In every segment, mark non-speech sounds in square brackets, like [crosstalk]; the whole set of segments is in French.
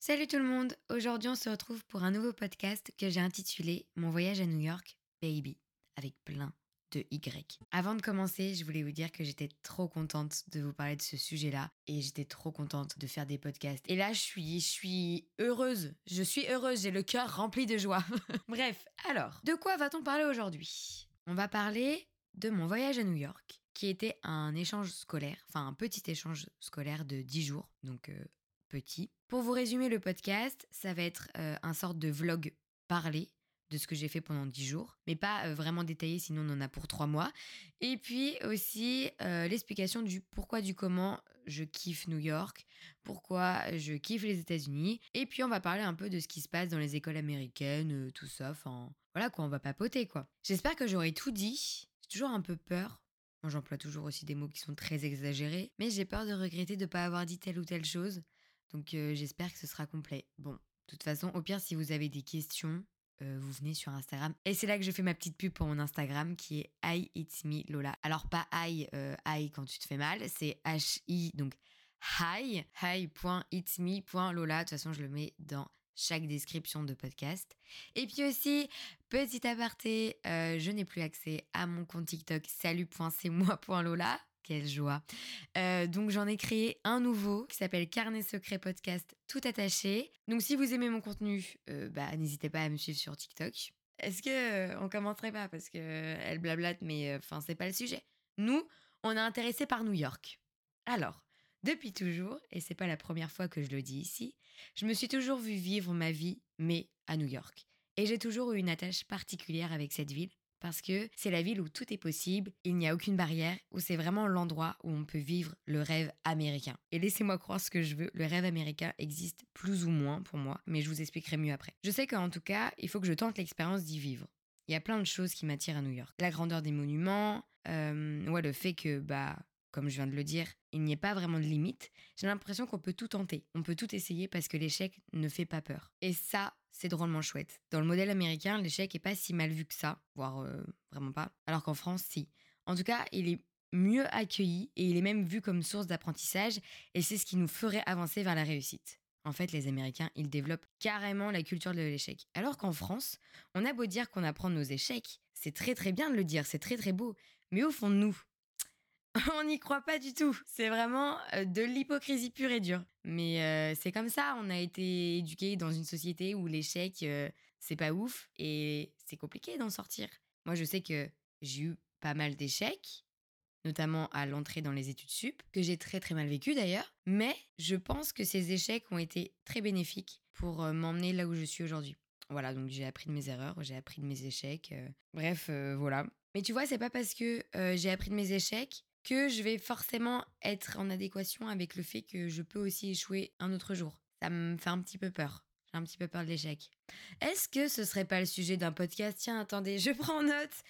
Salut tout le monde, aujourd'hui on se retrouve pour un nouveau podcast que j'ai intitulé Mon voyage à New York, baby, avec plein de Y. Avant de commencer, je voulais vous dire que j'étais trop contente de vous parler de ce sujet-là et j'étais trop contente de faire des podcasts. Et là, je suis, je suis heureuse, je suis heureuse, j'ai le cœur rempli de joie. [laughs] Bref, alors, de quoi va-t-on parler aujourd'hui? On va parler de mon voyage à New York, qui était un échange scolaire, enfin un petit échange scolaire de 10 jours, donc euh, petit. Pour vous résumer le podcast, ça va être euh, un sorte de vlog parlé de ce que j'ai fait pendant 10 jours, mais pas euh, vraiment détaillé, sinon on en a pour 3 mois. Et puis aussi euh, l'explication du pourquoi, du comment je kiffe New York, pourquoi je kiffe les États-Unis. Et puis on va parler un peu de ce qui se passe dans les écoles américaines, tout ça. Enfin, voilà quoi, on va papoter quoi. J'espère que j'aurai tout dit. J'ai toujours un peu peur. J'emploie toujours aussi des mots qui sont très exagérés, mais j'ai peur de regretter de ne pas avoir dit telle ou telle chose. Donc j'espère que ce sera complet. Bon, de toute façon, au pire, si vous avez des questions, vous venez sur Instagram. Et c'est là que je fais ma petite pub pour mon Instagram qui est I It's Me Lola. Alors pas I, euh, I quand tu te fais mal, c'est H-I, donc hi, hi.itsme.lola. De toute façon, je le mets dans chaque description de podcast. Et puis aussi, petit aparté, je n'ai plus accès à mon compte TikTok salut.c'est-moi.lola. Quelle joie. Euh, donc j'en ai créé un nouveau qui s'appelle Carnet Secret Podcast tout attaché. Donc si vous aimez mon contenu, euh, bah n'hésitez pas à me suivre sur TikTok. Est-ce que euh, on commencerait pas? Parce que elle blablate mais enfin c'est pas le sujet. Nous, on est intéressé par New York. Alors, depuis toujours, et c'est pas la première fois que je le dis ici, je me suis toujours vu vivre ma vie mais à New York. Et j'ai toujours eu une attache particulière avec cette ville parce que c'est la ville où tout est possible, il n'y a aucune barrière, où c'est vraiment l'endroit où on peut vivre le rêve américain. Et laissez-moi croire ce que je veux, le rêve américain existe plus ou moins pour moi, mais je vous expliquerai mieux après. Je sais qu'en tout cas, il faut que je tente l'expérience d'y vivre. Il y a plein de choses qui m'attirent à New York. La grandeur des monuments, euh, ouais, le fait que, bah, comme je viens de le dire, il n'y ait pas vraiment de limite. J'ai l'impression qu'on peut tout tenter, on peut tout essayer parce que l'échec ne fait pas peur. Et ça, c'est drôlement chouette. Dans le modèle américain, l'échec est pas si mal vu que ça, voire euh, vraiment pas, alors qu'en France, si. En tout cas, il est mieux accueilli et il est même vu comme source d'apprentissage et c'est ce qui nous ferait avancer vers la réussite. En fait, les Américains, ils développent carrément la culture de l'échec. Alors qu'en France, on a beau dire qu'on apprend nos échecs, c'est très très bien de le dire, c'est très très beau, mais au fond de nous, [laughs] on n'y croit pas du tout. C'est vraiment euh, de l'hypocrisie pure et dure. Mais euh, c'est comme ça, on a été éduqués dans une société où l'échec, euh, c'est pas ouf et c'est compliqué d'en sortir. Moi, je sais que j'ai eu pas mal d'échecs, notamment à l'entrée dans les études sup, que j'ai très très mal vécu d'ailleurs. Mais je pense que ces échecs ont été très bénéfiques pour m'emmener là où je suis aujourd'hui. Voilà, donc j'ai appris de mes erreurs, j'ai appris de mes échecs. bref, voilà. Mais tu vois, c'est pas parce que j'ai appris de mes échecs que je vais forcément être en adéquation avec le fait que je peux aussi échouer un autre jour. Ça me fait un petit peu peur. J'ai un petit peu peur de l'échec. Est-ce que ce serait pas le sujet d'un podcast? Tiens, attendez, je [laughs] prends note.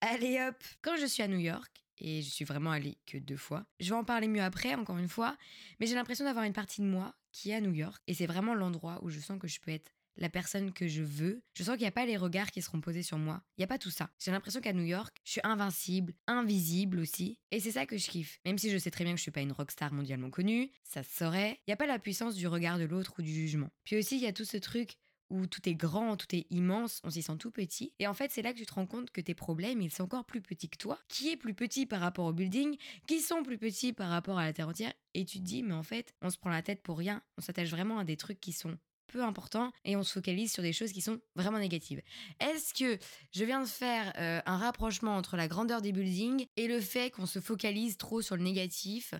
Allez hop Quand je suis à New York, et je suis vraiment allée que deux fois, je vais en parler mieux après, encore une fois, mais j'ai l'impression d'avoir une partie de moi qui est à New York, et c'est vraiment l'endroit où je sens que je peux être la personne que je veux. Je sens qu'il n'y a pas les regards qui seront posés sur moi. Il n'y a pas tout ça. J'ai l'impression qu'à New York, je suis invincible, invisible aussi. Et c'est ça que je kiffe. Même si je sais très bien que je suis pas une rockstar mondialement connue, ça se saurait. Il n'y a pas la puissance du regard de l'autre ou du jugement. Puis aussi, il y a tout ce truc où tout est grand, tout est immense, on s'y sent tout petit. Et en fait, c'est là que tu te rends compte que tes problèmes, ils sont encore plus petits que toi, qui est plus petit par rapport au building, qui sont plus petits par rapport à la terre entière? Et tu te dis, mais en fait, on se prend la tête pour rien. On s'attache vraiment à des trucs qui sont important et on se focalise sur des choses qui sont vraiment négatives. Est-ce que je viens de faire euh, un rapprochement entre la grandeur des buildings et le fait qu'on se focalise trop sur le négatif?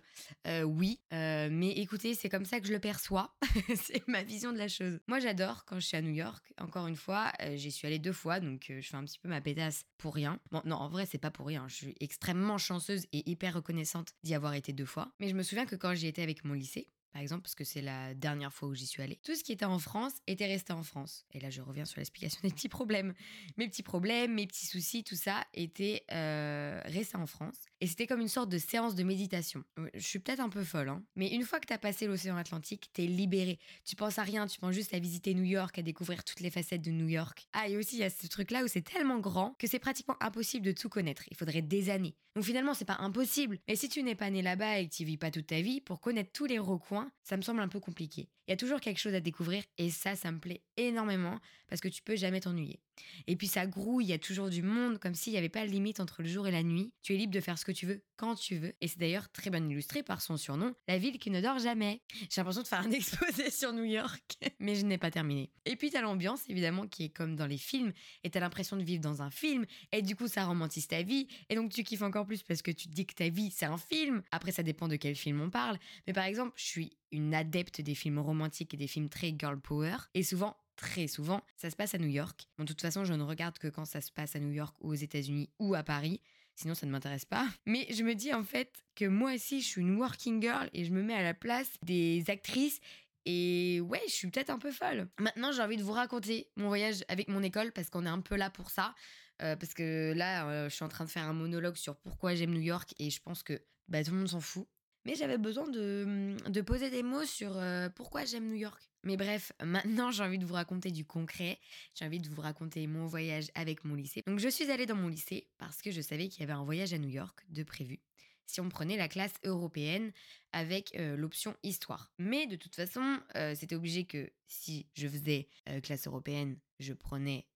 Euh, Oui, euh, mais écoutez, c'est comme ça que je le perçois. [laughs] c'est ma vision de la chose. Moi, j'adore quand je suis à New York. Encore une fois, j'y suis allée deux fois, donc je fais un petit peu ma pétasse pour rien. Bon, non, en vrai, c'est pas pour rien. Je suis extrêmement chanceuse et hyper reconnaissante d'y avoir été deux fois. Mais je me souviens que quand j'y étais avec mon lycée, par exemple, parce que c'est la dernière fois où j'y suis allée. Tout ce qui était en France était resté en France. Et là, je reviens sur l'explication des petits problèmes. Mes petits problèmes, mes petits soucis, tout ça était euh, resté en France. Et c'était comme une sorte de séance de méditation. Je suis peut-être un peu folle, hein. Mais une fois que t'as passé l'océan Atlantique, t'es libéré. Tu penses à rien, tu penses juste à visiter New York, à découvrir toutes les facettes de New York. Ah, et aussi, il y a ce truc-là où c'est tellement grand que c'est pratiquement impossible de tout connaître. Il faudrait des années. Donc finalement, c'est pas impossible. Mais si tu n'es pas né là-bas et que tu vis pas toute ta vie, pour connaître tous les recoins, ça me semble un peu compliqué. Il y a toujours quelque chose à découvrir et ça, ça me plaît énormément parce que tu peux jamais t'ennuyer. Et puis ça grouille, il y a toujours du monde, comme s'il n'y avait pas de limite entre le jour et la nuit. Tu es libre de faire ce que tu veux quand tu veux. Et c'est d'ailleurs très bien illustré par son surnom, la ville qui ne dort jamais. J'ai l'impression de faire un [laughs] exposé sur New York, mais je n'ai pas terminé. Et puis t'as l'ambiance, évidemment, qui est comme dans les films, et t'as l'impression de vivre dans un film, et du coup ça romantise ta vie, et donc tu kiffes encore plus parce que tu te dis que ta vie c'est un film. Après ça dépend de quel film on parle, mais par exemple, je suis une adepte des films romantiques et des films très girl power, et souvent très souvent, ça se passe à New York. de toute façon, je ne regarde que quand ça se passe à New York ou aux États-Unis ou à Paris. Sinon, ça ne m'intéresse pas. [laughs] Mais je me dis en fait que moi aussi, je suis une working girl et je me mets à la place des actrices. Et ouais, je suis peut-être un peu folle. Maintenant, j'ai envie de vous raconter mon voyage avec mon école parce qu'on est un peu là pour ça. Euh, parce que là, euh, je suis en train de faire un monologue sur pourquoi j'aime New York et je pense que bah, tout le monde s'en fout. Mais j'avais besoin de, de, poser des mots sur euh, pourquoi j'aime New York. Mais bref, [laughs] maintenant j'ai envie de vous raconter du concret. J'ai envie de vous raconter mon voyage avec mon lycée. Donc je suis allée dans mon lycée parce que je savais qu'il y avait un voyage à New York de prévu si on prenait la classe européenne avec euh, l'option histoire. Mais de toute façon, euh, c'était obligé que si je faisais classe européenne, je prenais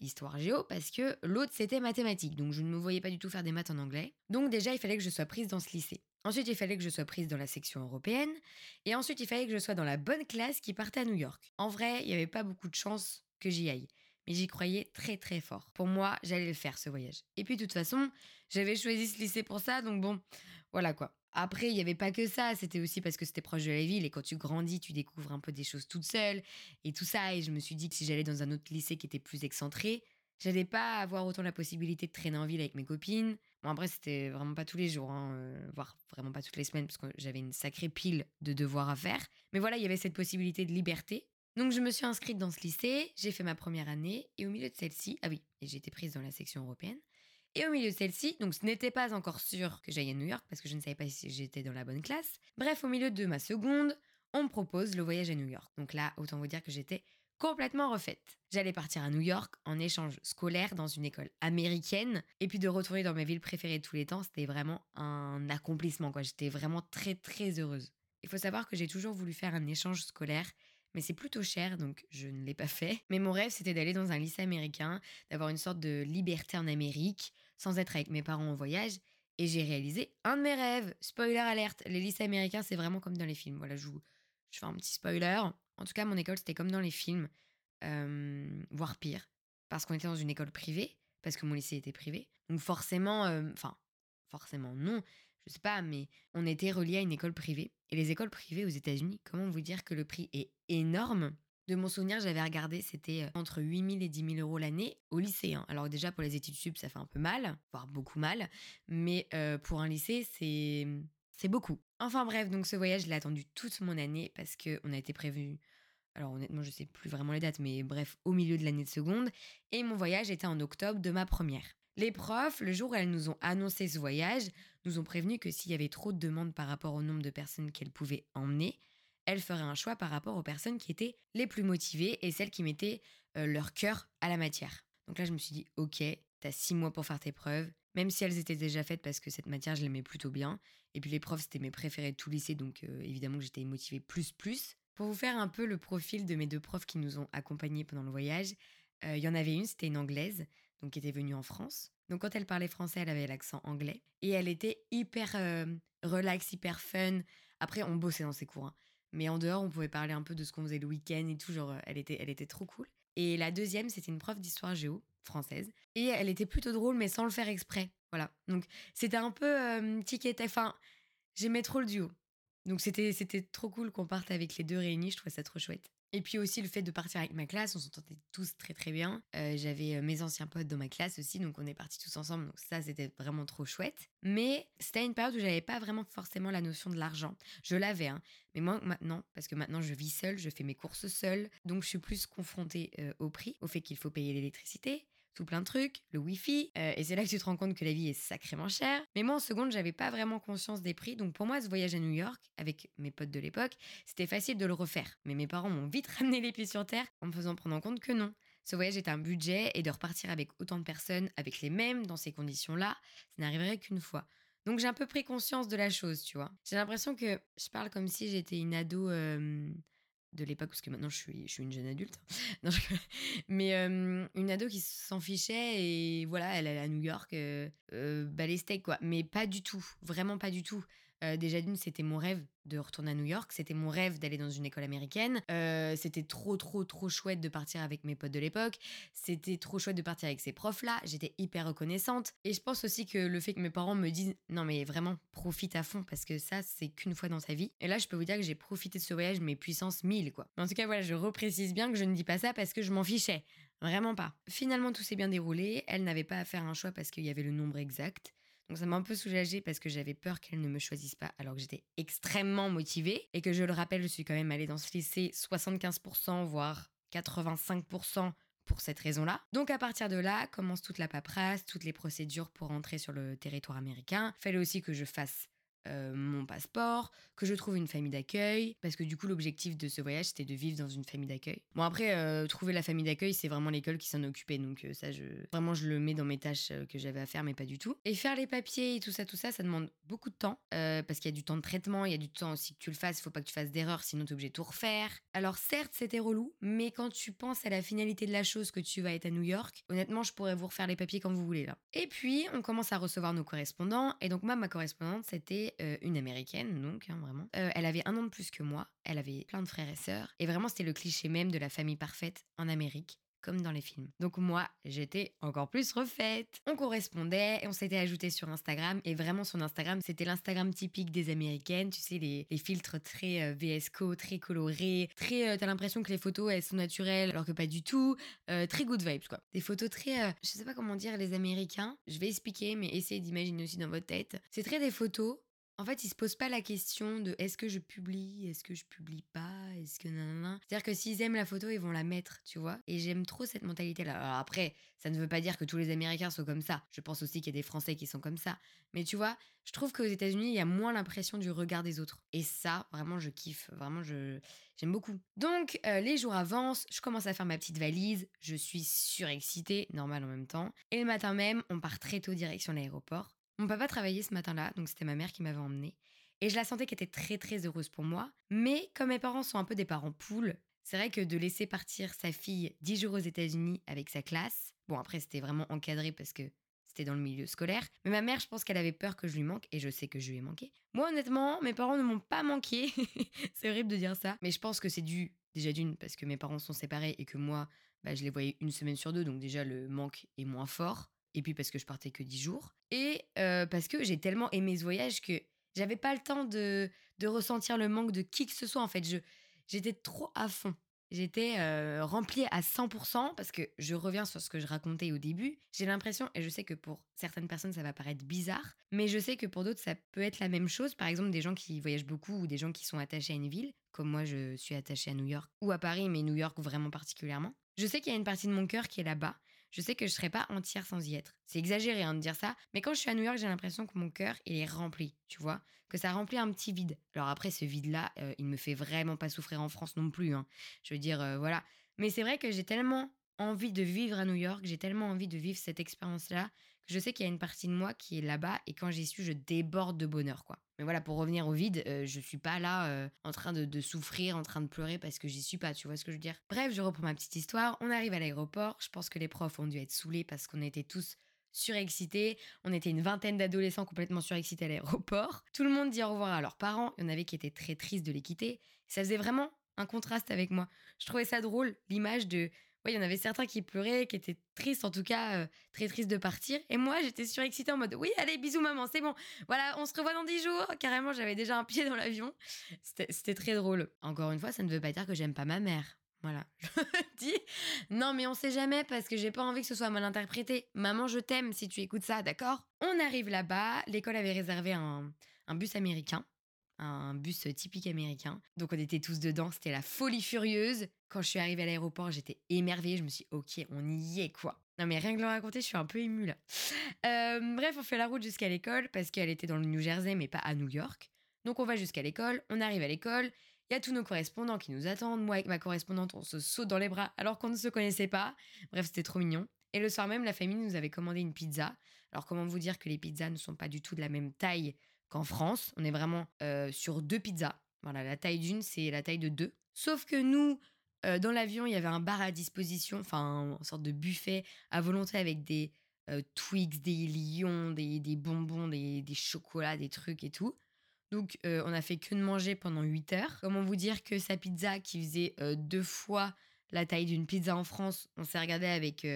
histoire géo parce que l'autre c'était mathématiques. Donc je ne me voyais pas du tout faire des maths en anglais. Donc déjà, il fallait que je sois prise dans ce lycée. Ensuite, il fallait que je sois prise dans la section européenne. Et ensuite, il fallait que je sois dans la bonne classe qui partait à New York. En vrai, il n'y avait pas beaucoup de chances que j'y aille. Mais j'y croyais très très fort. Pour moi, j'allais le faire ce voyage. Et puis de toute façon, j'avais choisi ce lycée pour ça, donc bon, voilà quoi. Après, il n'y avait pas que ça, c'était aussi parce que c'était proche de la ville et quand tu grandis, tu découvres un peu des choses toute seule et tout ça. Et je me suis dit que si j'allais dans un autre lycée qui était plus excentré, j'allais pas avoir autant la possibilité de traîner en ville avec mes copines. Bon, après, c'était vraiment pas tous les jours, hein, euh, voire vraiment pas toutes les semaines, parce que j'avais une sacrée pile de devoirs à faire. Mais voilà, il y avait cette possibilité de liberté. Donc, je me suis inscrite dans ce lycée, j'ai fait ma première année, et au milieu de celle-ci, ah oui, j'ai été prise dans la section européenne. Et au milieu de celle-ci, donc ce n'était pas encore sûr que j'aille à New York parce que je ne savais pas si j'étais dans la bonne classe. Bref, au milieu de ma seconde, on me propose le voyage à New York. Donc là, autant vous dire que j'étais complètement refaite. J'allais partir à New York en échange scolaire dans une école américaine et puis de retourner dans ma ville préférée de tous les temps, c'était vraiment un accomplissement quoi. J'étais vraiment très très heureuse. Il faut savoir que j'ai toujours voulu faire un échange scolaire mais c'est plutôt cher, donc je ne l'ai pas fait. Mais mon rêve, c'était d'aller dans un lycée américain, d'avoir une sorte de liberté en Amérique, sans être avec mes parents en voyage. Et j'ai réalisé un de mes rêves. Spoiler alerte, les lycées américains, c'est vraiment comme dans les films. Voilà, je, vous, je fais un petit spoiler. En tout cas, mon école, c'était comme dans les films, voire pire, parce qu'on était dans une école privée, parce que mon lycée était privé. Donc forcément, enfin, forcément non, je sais pas, mais on était relié à une école privée. Et les écoles privées aux États-Unis, comment vous dire que le prix est énorme? De mon souvenir, j'avais regardé, c'était entre 8000 et 10 000 euros l'année au lycée. Hein. Alors déjà, pour les études sup, ça fait un peu mal, voire beaucoup mal. Mais pour un lycée, c'est c'est beaucoup. Enfin bref, donc ce voyage, je l'ai attendu toute mon année parce qu'on a été prévu. Alors honnêtement, je sais plus vraiment les dates, mais bref, au milieu de l'année de seconde. Et mon voyage était en octobre de ma première. Les profs, le jour où elles nous ont annoncé ce voyage, nous ont prévenu que s'il y avait trop de demandes par rapport au nombre de personnes qu'elles pouvaient emmener, elles feraient un choix par rapport aux personnes qui étaient les plus motivées et celles qui mettaient euh, leur cœur à la matière. Donc là, je me suis dit, ok, t'as six mois pour faire tes preuves, même si elles étaient déjà faites parce que cette matière, je l'aimais plutôt bien. Et puis les profs, c'était mes préférés de tout lycée, donc euh, évidemment que j'étais motivée plus plus. Pour vous faire un peu le profil de mes deux profs qui nous ont accompagnés pendant le voyage, euh, il y en avait une, c'était une anglaise, donc qui était venue en France. Donc quand elle parlait français, elle avait l'accent anglais. Et elle était hyper euh, relax, hyper fun. Après, on bossait dans ses cours. Hein. Mais en dehors, on pouvait parler un peu de ce qu'on faisait le week-end et tout. Genre, elle était, elle était trop cool. Et la deuxième, c'était une prof d'histoire géo française. Et elle était plutôt drôle, mais sans le faire exprès. Voilà. Donc, c'était un peu euh, Enfin, j'aimais trop le duo. Donc, c'était, c'était trop cool qu'on parte avec les deux réunis. Je trouvais ça trop chouette. Et puis aussi le fait de partir avec ma classe, on s'entendait tous très très bien. Euh, j'avais euh, mes anciens potes dans ma classe aussi, donc on est partis tous ensemble, donc ça c'était vraiment trop chouette. Mais c'était une période où j'avais pas vraiment forcément la notion de l'argent. Je l'avais, hein, mais moi maintenant, parce que maintenant je vis seule, je fais mes courses seule, donc je suis plus confrontée au prix, au fait qu'il faut payer l'électricité, plein de trucs, le wifi, euh, et c'est là que tu te rends compte que la vie est sacrément chère. Mais moi, en seconde, j'avais pas vraiment conscience des prix, donc pour moi, ce voyage à New York, avec mes potes de l'époque, c'était facile de le refaire. Mais mes parents m'ont vite [laughs] ramené les pieds sur terre en me faisant prendre en compte que non. Ce voyage est un budget et de repartir avec autant de personnes, avec les mêmes, dans ces conditions-là, ça n'arriverait qu'une fois. Donc j'ai un peu pris conscience de la chose, tu vois. J'ai l'impression que je parle comme si j'étais une ado. Euh, de l'époque, parce que maintenant je suis, je suis une jeune adulte. [laughs] Mais euh, une ado qui s'en fichait et voilà, elle allait à New York, euh, euh, les steaks quoi. Mais pas du tout, vraiment pas du tout. Déjà d'une, c'était mon rêve de retourner à New York, c'était mon rêve d'aller dans une école américaine. C'était trop, trop, trop chouette de partir avec mes potes de l'époque. C'était trop chouette de partir avec ces profs-là. J'étais hyper reconnaissante. Et je pense aussi que le fait que mes parents me disent non, mais vraiment, profite à fond parce que ça, c'est qu'une fois dans sa vie. Et là, je peux vous dire que j'ai profité de ce voyage, mais puissance 1000, quoi. En tout cas, voilà, je reprécise bien que je ne dis pas ça parce que je m'en fichais. Vraiment pas. Finalement, tout s'est bien déroulé. Elle n'avait pas à faire un choix parce qu'il y avait le nombre exact. Donc ça m'a un peu soulagée parce que j'avais peur qu'elle ne me choisisse pas alors que j'étais extrêmement motivée et que je le rappelle, je suis quand même allée dans ce lycée 75% voire 85% pour cette raison-là. Donc à partir de là, commence toute la paperasse, toutes les procédures pour entrer sur le territoire américain. Fallait aussi que je fasse euh, mon passeport, que je trouve une famille d'accueil, parce que du coup l'objectif de ce voyage c'était de vivre dans une famille d'accueil. Bon après, euh, trouver la famille d'accueil c'est vraiment l'école qui s'en occupait, donc euh, ça je vraiment je le mets dans mes tâches que j'avais à faire, mais pas du tout. Et faire les papiers et tout ça, tout ça, ça demande beaucoup de temps, parce qu'il y a du temps de traitement, il y a du temps aussi que tu le fasses, il faut pas que tu fasses d'erreur, sinon tu es obligé de tout refaire. Alors certes c'était relou, mais quand tu penses à la finalité de la chose que tu vas être à New York, honnêtement je pourrais vous refaire les papiers quand vous voulez là. Et puis on commence à recevoir nos correspondants, et donc moi ma correspondante c'était euh, une américaine, donc hein, vraiment. Euh, elle avait un an de plus que moi, elle avait plein de frères et sœurs, et vraiment c'était le cliché même de la famille parfaite en Amérique. Comme dans les films. Donc moi, j'étais encore plus refaite. On correspondait et on s'était ajouté sur Instagram. Et vraiment, son Instagram, c'était l'Instagram typique des Américaines. Tu sais, les, filtres très euh, VSCO, très colorés. Très, euh, t'as l'impression que les photos, elles sont naturelles, alors que pas du tout. Très good vibes, quoi. Des photos très, je sais pas comment dire, les Américains. Je vais expliquer, mais essayez d'imaginer aussi dans votre tête. C'est très des photos en fait, ils se posent pas la question de est-ce que je publie, est-ce que je publie pas, est-ce que nanana. C'est-à-dire que s'ils aiment la photo, ils vont la mettre, tu vois. Et j'aime trop cette mentalité-là. Alors après, ça ne veut pas dire que tous les Américains sont comme ça. Je pense aussi qu'il y a des Français qui sont comme ça. Mais tu vois, je trouve qu'aux États-Unis, il y a moins l'impression du regard des autres. Et ça, vraiment, je kiffe. Vraiment, je j'aime beaucoup. Donc, euh, les jours avancent, je commence à faire ma petite valise. Je suis surexcitée, normal en même temps. Et le matin même, on part très tôt direction l'aéroport. Mon papa travaillait ce matin-là, donc c'était ma mère qui m'avait emmenée. Et je la sentais qu'elle était très très heureuse pour moi. Mais comme mes parents sont un peu des parents poules, c'est vrai que de laisser partir sa fille 10 jours aux États-Unis avec sa classe, bon après c'était vraiment encadré parce que c'était dans le milieu scolaire, mais ma mère je pense qu'elle avait peur que je lui manque et je sais que je lui ai manqué. Moi honnêtement, mes parents ne m'ont pas manqué, [laughs] c'est horrible de dire ça, mais je pense que c'est dû déjà d'une parce que mes parents sont séparés et que moi bah, je les voyais une semaine sur deux, donc déjà le manque est moins fort et puis parce que je partais que 10 jours, et parce que j'ai tellement aimé ce voyage que j'avais pas le temps de, de ressentir le manque de qui que ce soit. En fait, je, j'étais trop à fond. J'étais euh, remplie à 100% parce que je reviens sur ce que je racontais au début. J'ai l'impression, et je sais que pour certaines personnes ça va paraître bizarre, mais je sais que pour d'autres ça peut être la même chose. Par exemple, des gens qui voyagent beaucoup ou des gens qui sont attachés à une ville, comme moi je suis attachée à New York ou à Paris, mais New York vraiment particulièrement. Je sais qu'il y a une partie de mon cœur qui est là-bas je sais que je serais pas entière sans y être. C'est exagéré hein, de dire ça, mais quand je suis à New York, j'ai l'impression que mon cœur, il est rempli, tu vois, que ça remplit un petit vide. Alors après, ce vide-là, euh, il me fait vraiment pas souffrir en France non plus. hein. Je veux dire, euh, voilà. Mais c'est vrai que j'ai tellement envie de vivre à New York, j'ai tellement envie de vivre cette expérience-là, je sais qu'il y a une partie de moi qui est là-bas, et quand j'y suis, je déborde de bonheur, quoi. Mais voilà, pour revenir au vide, euh, je suis pas là euh, en train de, de souffrir, en train de pleurer parce que j'y suis pas, tu vois ce que je veux dire? Bref, je reprends ma petite histoire. On arrive à l'aéroport. Je pense que les profs ont dû être saoulés parce qu'on était tous surexcités. On était une vingtaine d'adolescents complètement surexcités à l'aéroport. [laughs] Tout le monde dit au revoir à leurs parents. Il y en avait qui étaient très tristes de les quitter. Ça faisait vraiment un contraste avec moi. Je trouvais ça drôle, l'image de il y en avait certains qui pleuraient, qui étaient tristes, en tout cas, euh, très tristes de partir. Et moi, j'étais surexcitée en mode, oui, allez, bisous maman, c'est bon. Voilà, on se revoit dans 10 jours. Carrément, j'avais déjà un pied dans l'avion. C'était très drôle. Encore une fois, ça ne veut pas dire que j'aime pas ma mère. Voilà, [laughs] je dis. Non, mais on sait jamais parce que j'ai pas envie que ce soit mal interprété. Maman, je t'aime si tu écoutes ça, d'accord? On arrive là-bas. L'école avait réservé un bus américain un bus typique américain. Donc on était tous dedans, c'était la folie furieuse. Quand je suis arrivée à l'aéroport, j'étais émerveillée, je me suis dit, ok, on y est quoi. Non mais rien que le raconter, je suis un peu émue là. Euh, bref, on fait la route jusqu'à l'école parce qu'elle était dans le New Jersey mais pas à New York. Donc on va jusqu'à l'école, on arrive à l'école, il y a tous nos correspondants qui nous attendent. Moi avec ma correspondante, on se saute dans les bras alors qu'on ne se connaissait pas. Bref, c'était trop mignon. Et le soir même, la famille nous avait commandé une pizza. Alors comment vous dire que les pizzas ne sont pas du tout de la même taille qu'en France. On est vraiment euh, sur deux pizzas. Voilà, la taille d'une, c'est la taille de deux. Sauf que nous, euh, dans l'avion, il y avait un bar à disposition, enfin, une sorte de buffet à volonté avec des euh, Twix, des lions, des, des bonbons, des, des, chocolats, des trucs et tout. Donc, euh, on a fait que de manger pendant 8 heures. Comment vous dire que sa pizza, qui faisait deux fois la taille d'une pizza en France, on s'est regardé avec,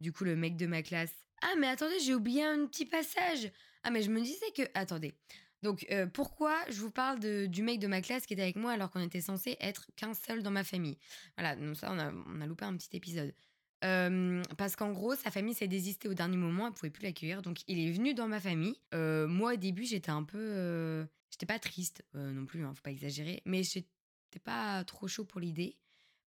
du coup, le mec de ma classe. Ah, mais attendez, j'ai oublié un petit passage. Ah, mais je me disais que. Attendez. Donc, euh, pourquoi je vous parle du mec de ma classe qui était avec moi alors qu'on était censé être qu'un seul dans ma famille? Voilà, donc ça, on a, on a loupé un petit épisode. Euh, parce qu'en gros, sa famille s'est désistée au dernier moment, elle pouvait plus l'accueillir, donc il est venu dans ma famille. Euh, moi, au début, j'étais un peu. j'étais pas triste non plus, hein, faut pas exagérer, mais j'étais pas trop chaud pour l'idée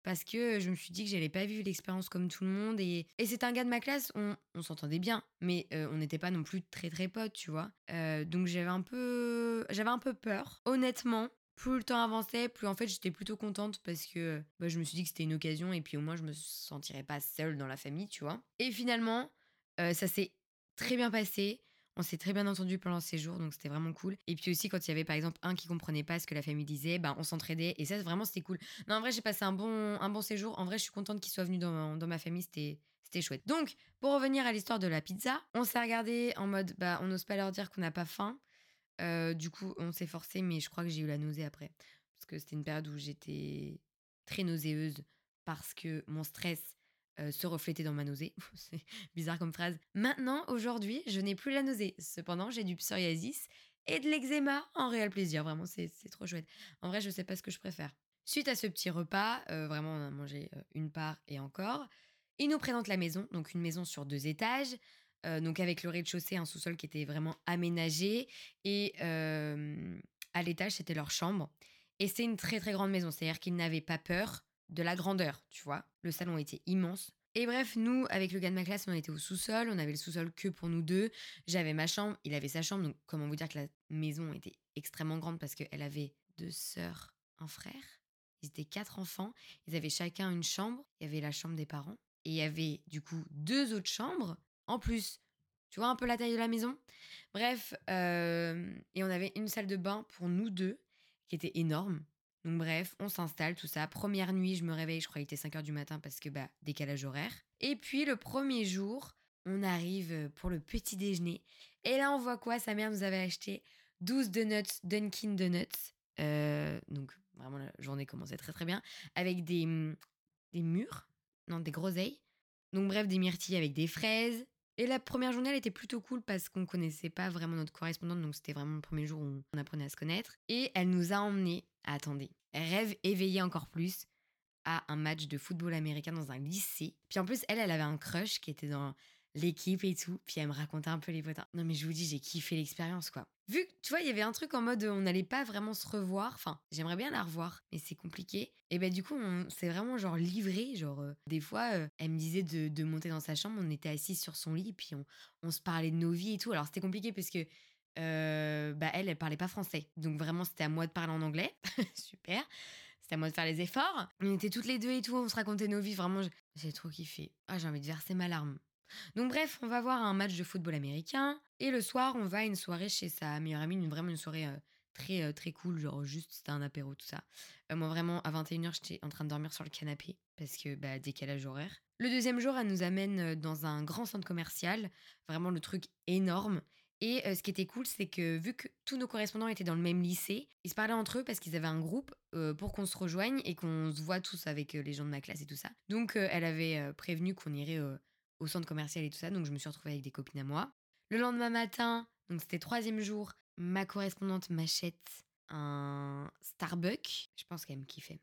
parce que je me suis dit que j'allais pas vivre l'expérience comme tout le monde. Et, et c'était un gars de ma classe, on, on s'entendait bien, mais euh, on n'était pas non plus très très potes, tu vois. Euh, donc j'avais un peu, j'avais un peu peur. Honnêtement, plus le temps avançait, plus en fait j'étais plutôt contente parce que bah, je me suis dit que c'était une occasion et puis au moins je me sentirais pas seule dans la famille, tu vois. Et finalement, euh, ça s'est très bien passé. On s'est très bien entendu pendant ces jours, donc c'était vraiment cool. Et puis aussi, quand il y avait par exemple un qui comprenait pas ce que la famille disait, ben, on s'entraidait. Et ça, vraiment, c'était cool. Non, en vrai, j'ai passé un bon, un bon séjour. En vrai, je suis contente qu'il soit venu dans, dans ma famille. C'était. C'était chouette. Donc, pour revenir à l'histoire de la pizza, on s'est regardé en mode, bah, on n'ose pas leur dire qu'on n'a pas faim. Euh, du coup, on s'est forcé, mais je crois que j'ai eu la nausée après. Parce que c'était une période où j'étais très nauséeuse parce que mon stress euh, se refléter dans ma nausée. [laughs] C'est bizarre comme phrase. Maintenant, aujourd'hui, je n'ai plus la nausée. Cependant, j'ai du psoriasis et de l'eczéma en réel plaisir. Vraiment, c'est trop chouette. En vrai, je sais pas ce que je préfère. Suite à ce petit repas, euh, vraiment, on a mangé euh, une part et encore. Ils nous présentent la maison, donc une maison sur deux étages. donc avec le rez-de-chaussée, un sous-sol qui était vraiment aménagé. Et à l'étage, c'était leur chambre. Et c'est une très très grande maison, c'est-à-dire qu'ils n'avaient pas peur de la grandeur, tu vois. Le salon était immense. Et bref, nous, avec le gars de ma classe, on était au sous-sol. On avait le sous-sol que pour nous deux. J'avais ma chambre, il avait sa chambre. Donc, comment vous dire que la maison était extrêmement grande parce qu'elle avait deux sœurs, un frère. Ils étaient quatre enfants. Ils avaient chacun une chambre. Il y avait la chambre des parents. Et il y avait, du coup, deux autres chambres en plus. Tu vois un peu la taille de la maison? Bref, euh, et on avait une salle de bain pour nous deux qui était énorme. Donc bref, on s'installe, tout ça. Première nuit, je me réveille, je crois qu'il était 5h du matin parce que bah, décalage horaire. Et puis le premier jour, on arrive euh, pour le petit déjeuner. Et là, on voit quoi? Sa mère nous avait acheté 12 donuts Dunkin' Donuts. Euh, donc vraiment, la journée commençait très très bien. Avec des, mm, des mûres, non, des groseilles. Donc bref, des myrtilles avec des fraises. Et la première journée, elle était plutôt cool parce qu'on connaissait pas vraiment notre correspondante, donc c'était vraiment le premier jour où on apprenait à se connaître. Et elle nous a emmenés attendez, rêve éveillé encore plus à un match de football américain dans un lycée. Puis en plus, elle, elle avait un crush qui était dans l'équipe et tout. Puis elle me racontait un peu les potins. Non, mais je vous dis, j'ai kiffé l'expérience, quoi. Vu que, tu vois, il y avait un truc en mode on n'allait pas vraiment se revoir. Enfin, j'aimerais bien la revoir, mais c'est compliqué. Et ben, du coup, on s'est vraiment, genre, livré. Genre, euh, des fois, euh, elle me disait de, monter dans sa chambre. On était assis sur son lit, puis on, on se parlait de nos vies et tout. Alors, c'était compliqué parce que euh, bah elle, elle parlait pas français. Donc vraiment, c'était à moi de parler en anglais. [laughs] Super. C'était à moi de faire les efforts. On était toutes les deux et tout, on se racontait nos vies. Vraiment, j'ai trop kiffé. Ah, j'ai envie de verser ma larme. Donc bref, on va voir un match de football américain. Et le soir, on va à une soirée chez sa meilleure amie. Une, vraiment une soirée euh, très, euh, très cool. Genre juste, c'était un apéro, tout ça. moi, vraiment, à 21h, j'étais en train de dormir sur le canapé. Parce que, bah, décalage horaire. Le deuxième jour, elle nous amène dans un grand centre commercial. Vraiment le truc énorme. Et ce qui était cool, c'est que vu que tous nos correspondants étaient dans le même lycée, ils se parlaient entre eux parce qu'ils avaient un groupe pour qu'on se rejoigne et qu'on se voit tous avec les gens de ma classe et tout ça. Donc elle avait prévenu qu'on irait au centre commercial et tout ça, donc je me suis retrouvée avec des copines à moi. Le lendemain matin, donc c'était troisième jour, ma correspondante m'achète un Starbucks. Je pense qu'elle me kiffait.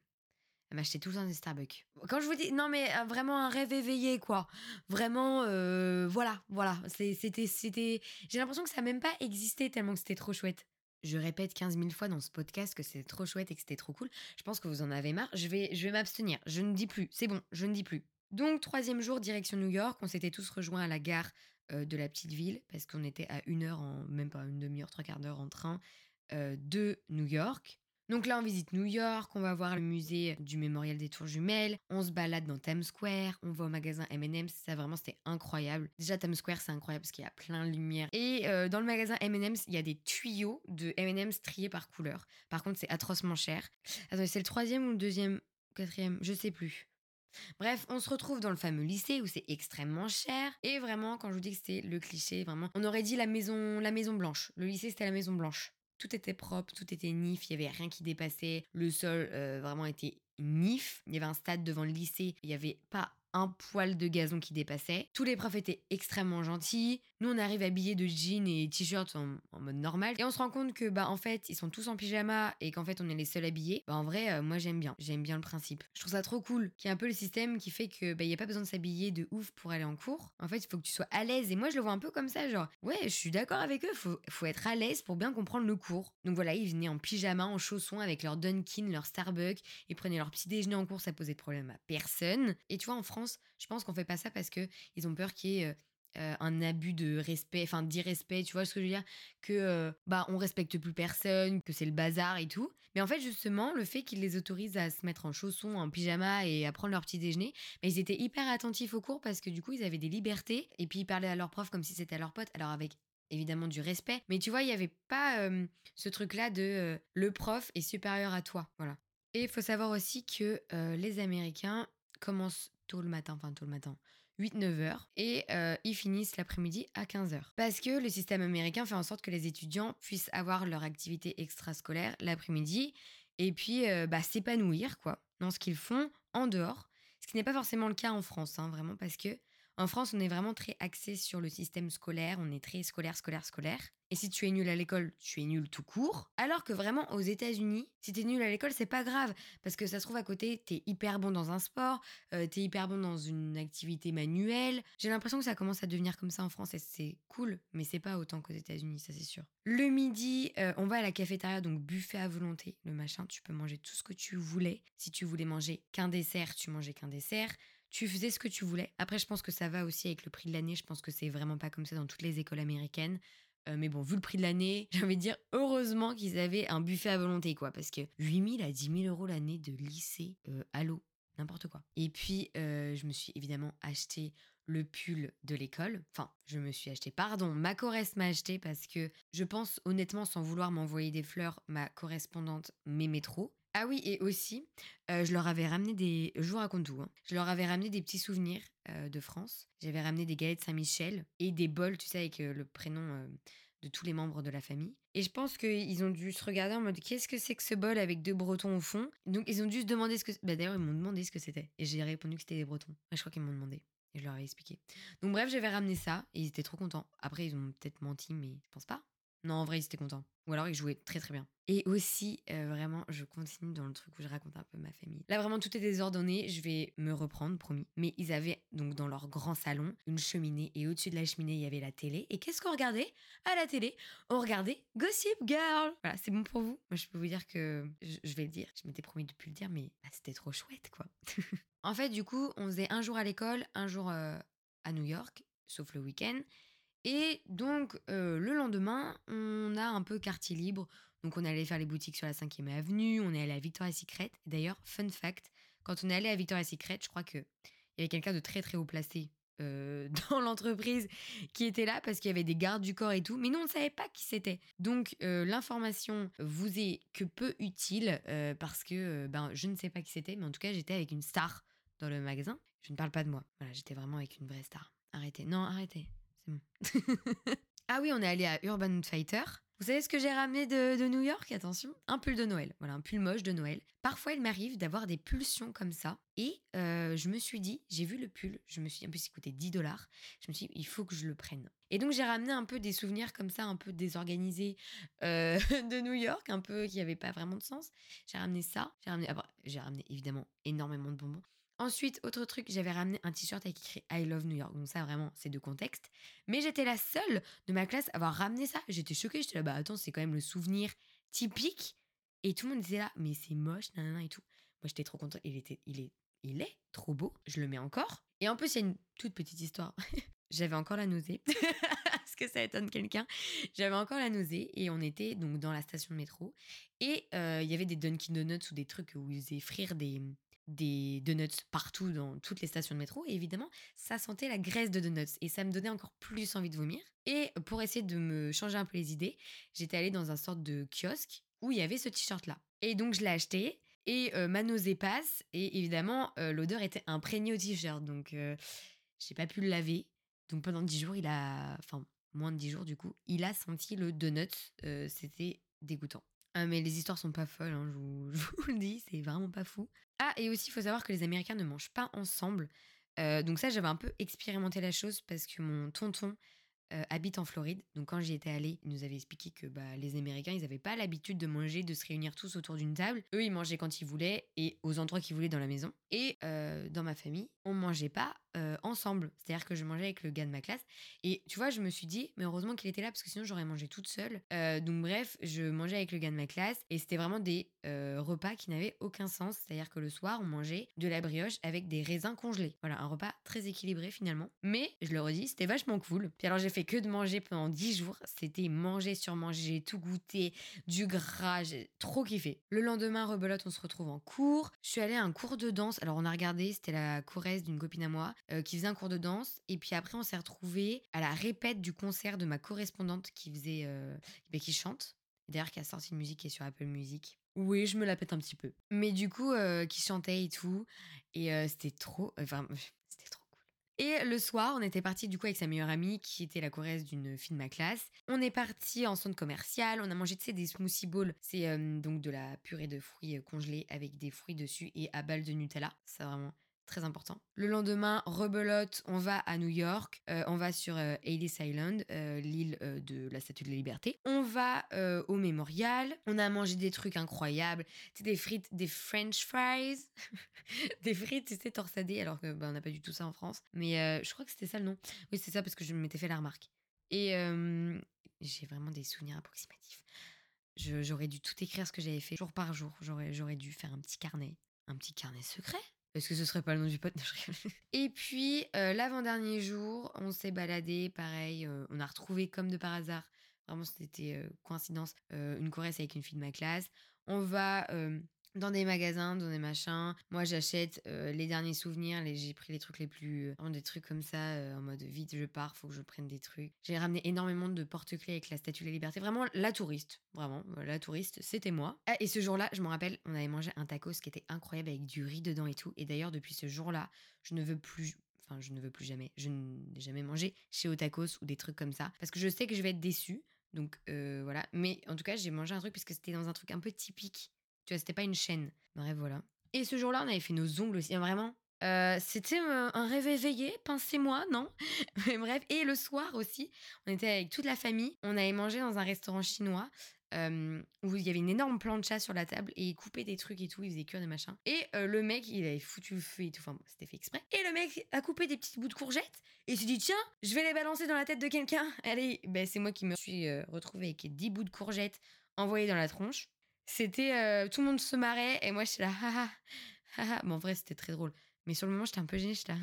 Elle m'achetait tout le des Starbucks. Quand je vous dis, non mais euh, vraiment un rêve éveillé quoi. Vraiment, euh, voilà, voilà. C'était, c'était. J'ai l'impression que ça n'a même pas existé tellement que c'était trop chouette. Je répète 15 000 fois dans ce podcast que c'est trop chouette et que c'était trop cool. Je pense que vous en avez marre. Je vais, je vais m'abstenir. Je ne dis plus. C'est bon, je ne dis plus. Donc troisième jour, direction New York. On s'était tous rejoints à la gare euh, de la petite ville parce qu'on était à une heure, en, même pas une demi-heure, trois quarts d'heure en train de New York. Donc là, on visite New York, on va voir le musée du mémorial des tours jumelles, on se balade dans Times Square, on va au magasin M&M's, ça vraiment c'était incroyable. Déjà Times Square c'est incroyable parce qu'il y a plein de lumière. Et euh, dans le magasin M&M's, il y a des tuyaux de M&M's triés par couleur. Par contre, c'est atrocement cher. Attendez, c'est le troisième ou le deuxième, quatrième, je sais plus. Bref, on se retrouve dans le fameux lycée où c'est extrêmement cher. Et vraiment, quand je vous dis que c'est le cliché, vraiment, on aurait dit la maison, la maison blanche. Le lycée, c'était la maison blanche. Tout était propre, tout était nif, il y avait rien qui dépassait. Le sol euh, vraiment était nif. Il y avait un stade devant le lycée, il n'y avait pas un poil de gazon qui dépassait. Tous les profs étaient extrêmement gentils. Nous, on arrive habillés de jeans et t-shirts en, mode normal. Et on se rend compte que, bah, en fait, ils sont tous en pyjama et qu'en fait, on est les seuls habillés. Bah, en vrai, euh, moi, j'aime bien. J'aime bien le principe. Je trouve ça trop cool qu'il y ait un peu le système qui fait que, bah, il n'y a pas besoin de s'habiller de ouf pour aller en cours. En fait, il faut que tu sois à l'aise. Et moi, je le vois un peu comme ça, genre, ouais, je suis d'accord avec eux. Faut, faut être à l'aise pour bien comprendre le cours. Donc voilà, ils venaient en pyjama, en chaussons avec leur Dunkin, leur Starbucks. Ils prenaient leur petit déjeuner en cours, ça posait de problème à personne. Et tu vois, en France, je pense qu'on fait pas ça parce que ils ont peur qu'il y ait euh, euh, un abus de respect, enfin d'irrespect, tu vois ce que je veux dire? Que euh, bah on respecte plus personne, que c'est le bazar et tout. Mais en fait justement le fait qu'ils les autorisent à se mettre en chaussons, en pyjama et à prendre leur petit déjeuner, bah, ils étaient hyper attentifs au cours parce que du coup ils avaient des libertés et puis ils parlaient à leurs profs comme si c'était à leur pote. Alors avec évidemment du respect, mais tu vois il y avait pas ce truc là de le prof est supérieur à toi, voilà. Et il faut savoir aussi que les Américains commencent tôt le matin, enfin tôt le matin, 8-9 heures, et euh, ils finissent l'après-midi à 15 heures. Parce que le système américain fait en sorte que les étudiants puissent avoir leur activité extrascolaire l'après-midi, et puis euh, bah, s'épanouir quoi dans ce qu'ils font en dehors. Ce qui n'est pas forcément le cas en France, hein, vraiment, parce que en France, on est vraiment très axé sur le système scolaire, on est très scolaire, scolaire, scolaire. Et si tu es nul à l'école, tu es nul tout court. Alors que vraiment, aux États-Unis, si tu es nul à l'école, c'est pas grave. Parce que ça se trouve à côté, tu es hyper bon dans un sport, euh, tu es hyper bon dans une activité manuelle. J'ai l'impression que ça commence à devenir comme ça en France et c'est cool, mais c'est pas autant qu'aux États-Unis, ça c'est sûr. Le midi, euh, on va à la cafétéria, donc buffet à volonté, le machin, tu peux manger tout ce que tu voulais. Si tu voulais manger qu'un dessert, tu mangeais qu'un dessert tu faisais ce que tu voulais. Après, je pense que ça va aussi avec le prix de l'année. Je pense que c'est vraiment pas comme ça dans toutes les écoles américaines. Euh, mais bon, vu le prix de l'année, [laughs] j'ai envie de dire heureusement qu'ils avaient un buffet à volonté, quoi. Parce que 8000 à 10 000 euros l'année de lycée, euh, allô, n'importe quoi. Et puis, euh, je me suis évidemment acheté le pull de l'école. Enfin, je me suis acheté, pardon, ma choresse m'a acheté parce que je pense honnêtement, sans vouloir m'envoyer des fleurs, ma correspondante m'aimait trop. Ah oui, et aussi, je leur avais ramené des. Je vous raconte tout. Hein. Je leur avais ramené des petits souvenirs de France. J'avais ramené des galettes Saint-Michel et des bols, tu sais, avec le prénom de tous les membres de la famille. Et je pense qu'ils ont dû se regarder en mode qu'est-ce que c'est que ce bol avec deux bretons au fond? Donc ils ont dû se demander ce que. Bah, D'ailleurs, ils m'ont demandé ce que c'était. Et j'ai répondu que c'était des bretons. je crois qu'ils m'ont demandé. Et je leur ai expliqué. Donc bref, j'avais ramené ça et ils étaient trop contents. Après, ils ont peut-être menti, mais je pense pas. Non, en vrai, ils étaient contents. Ou alors, ils jouaient très très bien. Et aussi, euh, vraiment, je continue dans le truc où je raconte un peu ma famille. Là, vraiment, tout est désordonné. Je vais me reprendre, promis. Mais ils avaient, donc, dans leur grand salon, une cheminée. Et au-dessus de la cheminée, il y avait la télé. Et qu'est-ce qu'on regardait? À la télé, on regardait Gossip Girl. Voilà, c'est bon pour vous? Moi, je peux vous dire que, je, vais le dire, je m'étais promis de plus le dire, mais bah, c'était trop chouette, quoi. [laughs] en fait, du coup, on faisait un jour à l'école, un jour euh, à New York, sauf le week-end. Et donc, euh, le lendemain, on a un peu quartier libre. Donc, on est allé faire les boutiques sur la 5e avenue, on est allé à Victoria's Secret. D'ailleurs, fun fact, quand on est allé à Victoria's Secret, je crois qu'il y avait quelqu'un de très très haut placé euh, [laughs] dans l'entreprise qui était là parce qu'il y avait des gardes du corps et tout, mais nous on ne savait pas qui c'était. Donc euh, l'information vous est que peu utile parce que ben je ne sais pas qui c'était, mais en tout cas j'étais avec une star dans le magasin. Je ne parle pas de moi. Voilà, j'étais vraiment avec une vraie star. Arrêtez. Non, arrêtez. [laughs] ah oui, on est allé à Urban Fighter. Vous savez ce que j'ai ramené de, New York? Attention, un pull de Noël. Voilà, un pull moche de Noël. Parfois, il m'arrive d'avoir des pulsions comme ça. Et euh, je me suis dit, j'ai vu le pull, je me suis dit, en plus, il coûtait 10 dollars. Je me suis dit, il faut que je le prenne. Et donc, j'ai ramené un peu des souvenirs comme ça, un peu désorganisés euh, [laughs] de New York, un peu qui n'avaient pas vraiment de sens. J'ai ramené ça. J'ai ramené, j'ai ramené évidemment énormément de bonbons. Ensuite, autre truc, j'avais ramené un t-shirt avec écrit I love New York. Donc ça, vraiment, c'est de contexte. Mais j'étais la seule de ma classe à avoir ramené ça. J'étais choquée. J'étais là, bah attends, c'est quand même le souvenir typique. Et tout le monde disait là, mais c'est moche, nanana et tout. Moi, j'étais trop contente. Il était, il est, il est trop beau. Je le mets encore. Et en plus, il y a une toute petite histoire. [laughs] j'avais encore la nausée. [laughs] Est-ce que ça étonne quelqu'un J'avais encore la nausée et on était donc dans la station de métro. Et il y avait des Dunkin' Donuts ou des trucs où ils faisaient frire des, des donuts partout dans toutes les stations de métro. Et évidemment, ça sentait la graisse de donuts et ça me donnait encore plus envie de vomir. Et pour essayer de me changer un peu les idées, j'étais allée dans un sorte de kiosque où il y avait ce t-shirt-là. Et donc je l'ai acheté et ma nausée passe et évidemment l'odeur était imprégnée au t-shirt. Donc j'ai pas pu le laver. Donc pendant 10 jours, il a... Enfin, moins de 10 jours du coup, il a senti le donut. C'était dégoûtant. Ah, mais les histoires sont pas folles, hein, [laughs] je, vous, le dis, c'est vraiment pas fou. Ah, et aussi, il faut savoir que les Américains ne mangent pas ensemble. Euh, donc ça, j'avais un peu expérimenté la chose parce que mon tonton euh, habite en Floride. Donc quand j'y étais allée, il nous avait expliqué que bah, les Américains, ils n'avaient pas l'habitude de manger, de se réunir tous autour d'une table. Eux, ils mangeaient quand ils voulaient et aux endroits qu'ils voulaient dans la maison. Et euh, dans ma famille, on mangeait pas ensemble. C'est-à-dire que je mangeais avec le gars de ma classe. Et tu vois, je me suis dit, mais heureusement qu'il était là parce que sinon j'aurais mangé toute seule. donc bref, je mangeais avec le gars de ma classe et c'était vraiment des repas qui n'avaient aucun sens. C'est-à-dire que le soir, on mangeait de la brioche avec des raisins congelés. Voilà, un repas très équilibré finalement. Mais je le redis, c'était vachement cool. Puis alors j'ai fait que de manger pendant 10 jours. C'était manger sur manger, tout goûter, du gras, j'ai trop kiffé. Le lendemain, rebelote, on se retrouve en cours. Je suis allée à un cours de danse. Alors on a regardé, c'était la choresse d'une copine à moi qui faisait un cours de danse. Et puis après, on s'est retrouvés à la répète du concert de ma correspondante qui faisait, bah, qui chante. D'ailleurs, qui a sorti une musique qui est sur Apple Music. Oui, je me la pète un petit peu. Mais du coup, qui chantait et tout. Et c'était trop. Enfin, [laughs] c'était trop cool. Et le soir, on était parti du coup avec sa meilleure amie qui était la choresse d'une fille de ma classe. On est parti en centre commercial. On a mangé, tu sais, des smoothie bowls. C'est donc de la purée de fruits congelés avec des fruits dessus et à balles de Nutella. C'est vraiment très important. Le lendemain, rebelote, on va à New York, euh, on va sur euh, Ellis Island, euh, l'île de la Statue de la Liberté. On va au mémorial, on a mangé des trucs incroyables, des frites, des French fries, [laughs] des frites, c'était torsadées, alors que bah, on n'a pas du tout ça en France. Mais je crois que c'était ça le nom. Oui, c'est ça parce que je m'étais fait la remarque. Et j'ai vraiment des souvenirs approximatifs. J'aurais dû tout écrire ce que j'avais fait jour par jour. J'aurais dû faire un petit carnet. Un petit carnet secret est-ce que ce serait pas le nom du pote? [laughs] Et puis, euh, l'avant-dernier jour, on s'est baladé, pareil, euh, on a retrouvé comme de par hasard, vraiment c'était euh, coïncidence, une Corrèze avec une fille de ma classe. On va dans des magasins, dans des machins. Moi, j'achète euh, les derniers souvenirs. Les, j'ai pris les trucs les plus. Euh, des trucs comme ça, euh, en mode vite, je pars, faut que je prenne des trucs. J'ai ramené énormément de porte-clés avec la statue de la liberté. Vraiment, la touriste. Vraiment, la touriste, c'était moi. Ah, et ce jour-là, je me rappelle, on avait mangé un tacos qui était incroyable avec du riz dedans et tout. Et d'ailleurs, depuis ce jour-là, je ne veux plus. Enfin, je ne veux plus jamais. Je n'ai jamais mangé chez Otakos ou des trucs comme ça. Parce que je sais que je vais être déçue. Donc voilà. Mais en tout cas, j'ai mangé un truc puisque c'était dans un truc un peu typique tu vois, c'était pas une chaîne. Bref, voilà. Et ce jour-là, on avait fait nos ongles aussi. Hein, vraiment, euh, c'était euh, un rêve éveillé, pincez-moi, non? [laughs] Mais bref, et le soir aussi, on était avec toute la famille. On avait mangé dans un restaurant chinois euh, où il y avait une énorme plancha sur la table et il coupait des trucs et tout, il faisait cuire des machins. Et le mec, il avait foutu le feu et tout, enfin, c'était fait exprès. Et le mec a coupé des petits bouts de courgettes et s'est dit, tiens, je vais les balancer dans la tête de quelqu'un. [laughs] Allez, ben, c'est moi qui me suis retrouvée avec 10 bouts de courgettes envoyés dans la tronche. C'était. Euh, tout le monde se marrait et moi, j'étais là. Ha, ha, Bon, en vrai, c'était très drôle. Mais sur le moment, j'étais un peu gênée. J'étais là.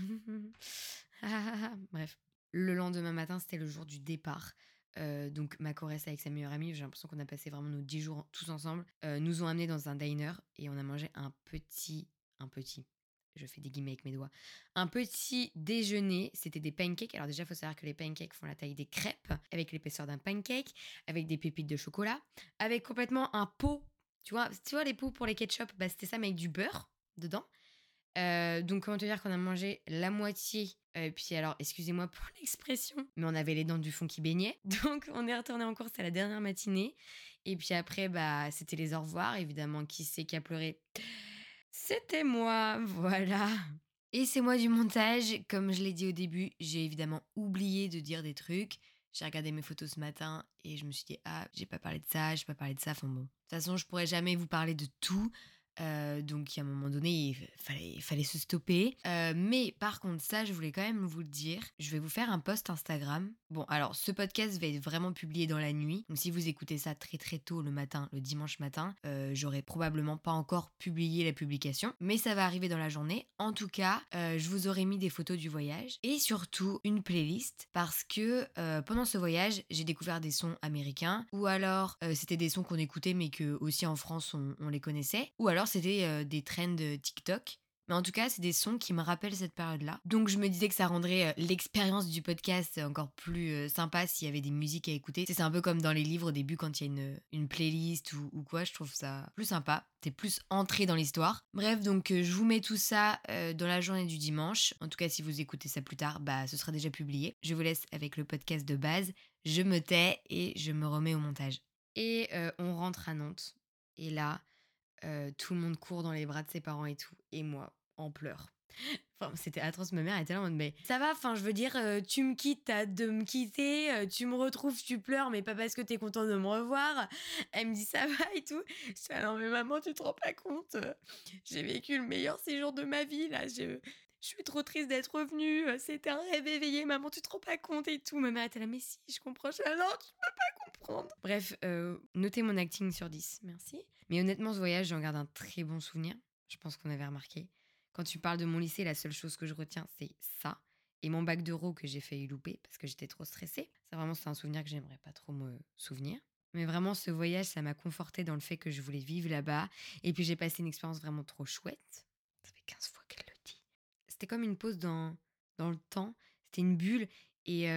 [laughs] Bref. Le lendemain matin, c'était le jour du départ. Euh, donc ma choresse avec sa meilleure amie, j'ai l'impression qu'on a passé vraiment nos 10 jours tous ensemble, euh, nous ont amenés dans un diner et on a mangé un petit, un petit, je fais des guillemets avec mes doigts, un petit déjeuner, c'était des pancakes. Alors déjà, il faut savoir que les pancakes font la taille des crêpes, avec l'épaisseur d'un pancake, avec des pépites de chocolat, avec complètement un pot tu vois, tu vois les pots pour les ketchup, bah, c'était ça, mais avec du beurre dedans. Euh, donc, comment te dire qu'on a mangé la moitié. Et puis, alors, excusez-moi pour [laughs] l'expression, mais on avait les dents du fond qui baignaient. [laughs] Donc, on est retourné en course à la dernière matinée. Et puis après, bah, c'était les au revoir. Évidemment, qui c'est qui a pleuré? C'était moi, [laughs] voilà. Et c'est moi du montage. Comme je l'ai dit au début, j'ai évidemment oublié de dire des trucs. J'ai regardé mes photos ce matin et je me suis dit, ah, j'ai pas parlé de ça, j'ai pas parlé de ça. Enfin bon. De toute façon, je pourrais jamais vous parler de tout. Euh, donc, à un moment donné, il fallait, fallait se stopper. Euh, mais par contre, ça, je voulais quand même vous le dire. Je vais vous faire un post Instagram. Bon, alors, ce podcast va être vraiment publié dans la nuit. Donc, si vous écoutez ça très très tôt le matin, le dimanche matin, euh, j'aurai probablement pas encore publié la publication. Mais ça va arriver dans la journée. En tout cas, je vous aurai mis des photos du voyage. Et surtout, une playlist. Parce que pendant ce voyage, j'ai découvert des sons américains. Ou alors, c'était des sons qu'on écoutait, mais que aussi en France, on, on les connaissait. Ou alors, c'était des trends TikTok. Mais en tout cas, c'est des sons qui me rappellent cette période-là. Donc je me disais que ça rendrait l'expérience du podcast encore plus sympa s'il y avait des musiques à écouter. C'est un peu comme dans les livres au début quand il y a une, une playlist ou, ou, quoi, je trouve ça plus sympa. C'est plus entré dans l'histoire. Bref, donc je vous mets tout ça dans la journée du dimanche. En tout cas, si vous écoutez ça plus tard, bah ce sera déjà publié. Je vous laisse avec le podcast de base. Je me tais et je me remets au montage. Et on rentre à Nantes. Et là, tout le monde court dans les bras de ses parents et tout. Et moi, en pleurs. [laughs] Enfin, c'était atroce. Ma mère était là en mode, mais ça va, enfin, je veux dire, tu me quittes, t'as de me quitter, tu me retrouves, tu pleures, mais pas parce que t'es content de me revoir. Elle me dit, ça va et tout. Je dis, ah mais maman, tu te rends pas compte. J'ai vécu le meilleur séjour de ma vie, là. Je, je suis trop triste d'être revenue. C'était un rêve éveillé, maman, tu te rends pas compte et tout. Ma mère était là, mais si, je comprends. Je non, tu peux pas comprendre. Bref, notez mon acting sur 10, merci. Mais honnêtement, ce voyage, j'en garde un très bon souvenir. Je pense qu'on avait remarqué. Quand tu parles de mon lycée, la seule chose que je retiens, c'est ça. Et mon bac d'euro que j'ai failli louper parce que j'étais trop stressée. Ça, vraiment, c'est un souvenir que j'aimerais pas trop me souvenir. Mais vraiment, ce voyage, ça m'a conforté dans le fait que je voulais vivre là-bas. Et puis, j'ai passé une expérience vraiment trop chouette. Ça fait 15 fois qu'elle le dit. C'était comme une pause dans, dans le temps. C'était une bulle. Et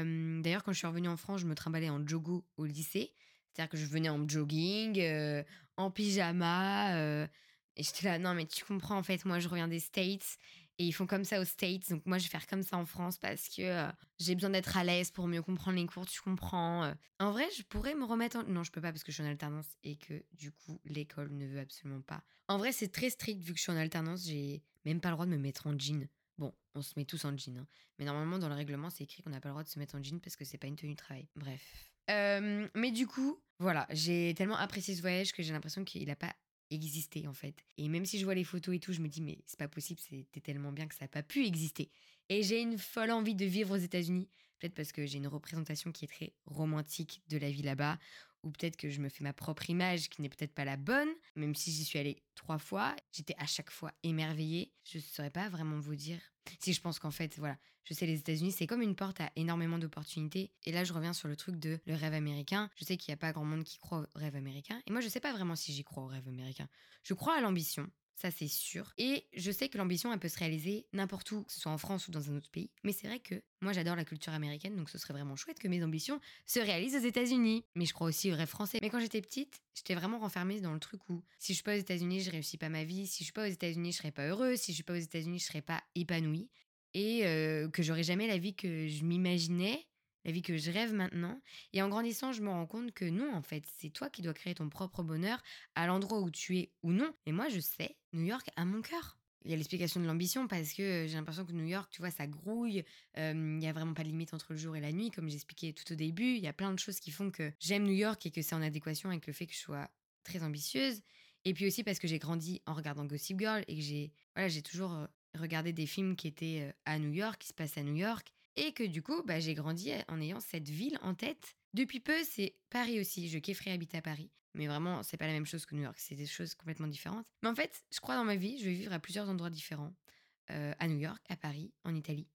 d'ailleurs, quand je suis revenue en France, je me trimballais en jogo au lycée. C'est-à-dire que je venais en jogging, euh, en pyjama. Euh, et j'étais là, non, mais tu comprends, en fait, moi, je reviens des States. Et ils font comme ça aux States. Donc moi, je vais faire comme ça en France parce que euh, j'ai besoin d'être à l'aise pour mieux comprendre les cours, tu comprends. En vrai, je pourrais me remettre en... Non, je peux pas parce que je suis en alternance et que du coup, l'école ne veut absolument pas. En vrai, c'est très strict vu que je suis en alternance. J'ai même pas le droit de me mettre en jean. Bon, on se met tous en jean. Hein. Mais normalement, dans le règlement, c'est écrit qu'on n'a pas le droit de se mettre en jean parce que c'est pas une tenue de travail. Bref. Mais du coup, voilà, j'ai tellement apprécié ce voyage que j'ai l'impression qu'il n'a pas existé en fait. Et même si je vois les photos et tout, je me dis mais c'est pas possible, c'était tellement bien que ça n'a pas pu exister. Et j'ai une folle envie de vivre aux États-Unis, peut-être parce que j'ai une représentation qui est très romantique de la vie là-bas, ou peut-être que je me fais ma propre image qui n'est peut-être pas la bonne, même si j'y suis allée trois fois, j'étais à chaque fois émerveillée. Je ne saurais pas vraiment vous dire. Si je pense qu'en fait, voilà, je sais les États-Unis, c'est comme une porte à énormément d'opportunités. Et là, je reviens sur le truc de le rêve américain. Je sais qu'il n'y a pas grand monde qui croit au rêve américain. Et moi, je ne sais pas vraiment si j'y crois au rêve américain. Je crois à l'ambition ça c'est sûr. Et je sais que l'ambition, elle peut se réaliser n'importe où, que ce soit en France ou dans un autre pays. Mais c'est vrai que moi j'adore la culture américaine, donc ce serait vraiment chouette que mes ambitions se réalisent aux États-Unis. Mais je crois aussi au rêve français. Mais quand j'étais petite, j'étais vraiment renfermée dans le truc où si je suis pas aux États-Unis, je réussis pas ma vie. Si je suis pas aux États-Unis, je serais pas heureuse. Si je suis pas aux États-Unis, je serais pas épanouie. Et euh, que j'aurais jamais la vie que je m'imaginais la vie que je rêve maintenant. Et en grandissant, je me rends compte que non, en fait, c'est toi qui dois créer ton propre bonheur à l'endroit où tu es ou non. Et moi, je sais, New York a mon cœur. Il y a l'explication de l'ambition parce que j'ai l'impression que New York, tu vois, ça grouille. il n'y a vraiment pas de limite entre le jour et la nuit, comme j'expliquais tout au début. Il y a plein de choses qui font que j'aime New York et que c'est en adéquation avec le fait que je sois très ambitieuse. Et puis aussi parce que j'ai grandi en regardant Gossip Girl et que j'ai voilà, j'ai toujours regardé des films qui étaient à New York, qui se passent à New York. Et que du coup, bah, j'ai grandi en ayant cette ville en tête. Depuis peu, c'est Paris aussi. Je kifferais habiter à Paris. Mais vraiment, c'est pas la même chose que New York. C'est des choses complètement différentes. Mais en fait, je crois dans ma vie, je vais vivre à plusieurs endroits différents. Euh, à New York, à Paris, en Italie.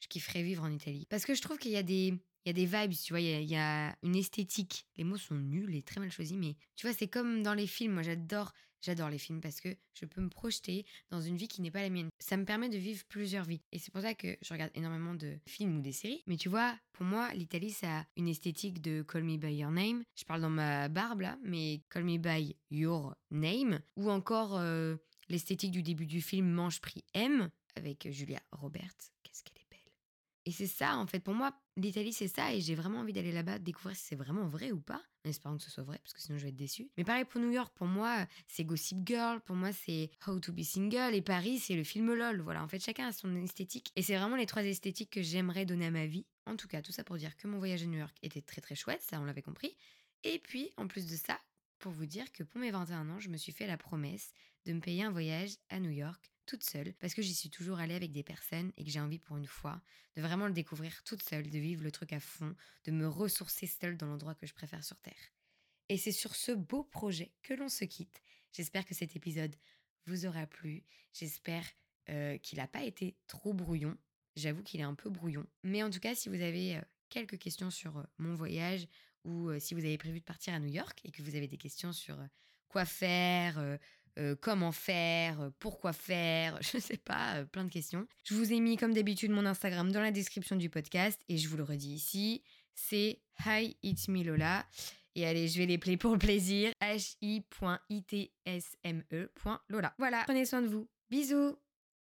Je kifferais vivre en Italie. Parce que je trouve qu'il y a des, il y a des vibes, tu vois, il y, a, une esthétique. Les mots sont nuls et très mal choisis, mais tu vois, c'est comme dans les films. Moi, j'adore, j'adore les films parce que je peux me projeter dans une vie qui n'est pas la mienne. Ça me permet de vivre plusieurs vies. Et c'est pour ça que je regarde énormément de films ou des séries. Mais tu vois, pour moi, l'Italie, ça a une esthétique de Call Me By Your Name. Je parle dans ma barbe là, mais Call Me By Your Name. Ou encore euh, l'esthétique du début du film Mange Prix M avec Julia Roberts. Et c'est ça, en fait, pour moi, l'Italie, c'est ça, et j'ai vraiment envie d'aller là-bas, découvrir si c'est vraiment vrai ou pas, en espérant que ce soit vrai, parce que sinon je vais être déçue. Mais pareil pour New York, pour moi, c'est Gossip Girl, pour moi, c'est How to Be Single, et Paris, c'est le film LOL. Voilà, en fait, chacun a son esthétique, et c'est vraiment les trois esthétiques que j'aimerais donner à ma vie. En tout cas, tout ça pour dire que mon voyage à New York était très très chouette, ça on l'avait compris. Et puis, en plus de ça, pour vous dire que pour mes 21 ans, je me suis fait la promesse de me payer un voyage à New York toute seule, parce que j'y suis toujours allée avec des personnes et que j'ai envie pour une fois de vraiment le découvrir toute seule, de vivre le truc à fond, de me ressourcer seule dans l'endroit que je préfère sur Terre. Et c'est sur ce beau projet que l'on se quitte. J'espère que cet épisode vous aura plu. J'espère euh, qu'il n'a pas été trop brouillon. J'avoue qu'il est un peu brouillon. Mais en tout cas, si vous avez euh, quelques questions sur euh, mon voyage ou si vous avez prévu de partir à New York et que vous avez des questions sur quoi faire, comment faire, pourquoi faire, [laughs] je ne sais pas, plein de questions. Je vous ai mis comme d'habitude mon Instagram dans la description du podcast et je vous le redis ici, c'est Hi It's Me Lola. Et allez, je vais les player pour le plaisir. hi.itsme.lola. Voilà, prenez soin de vous. Bisous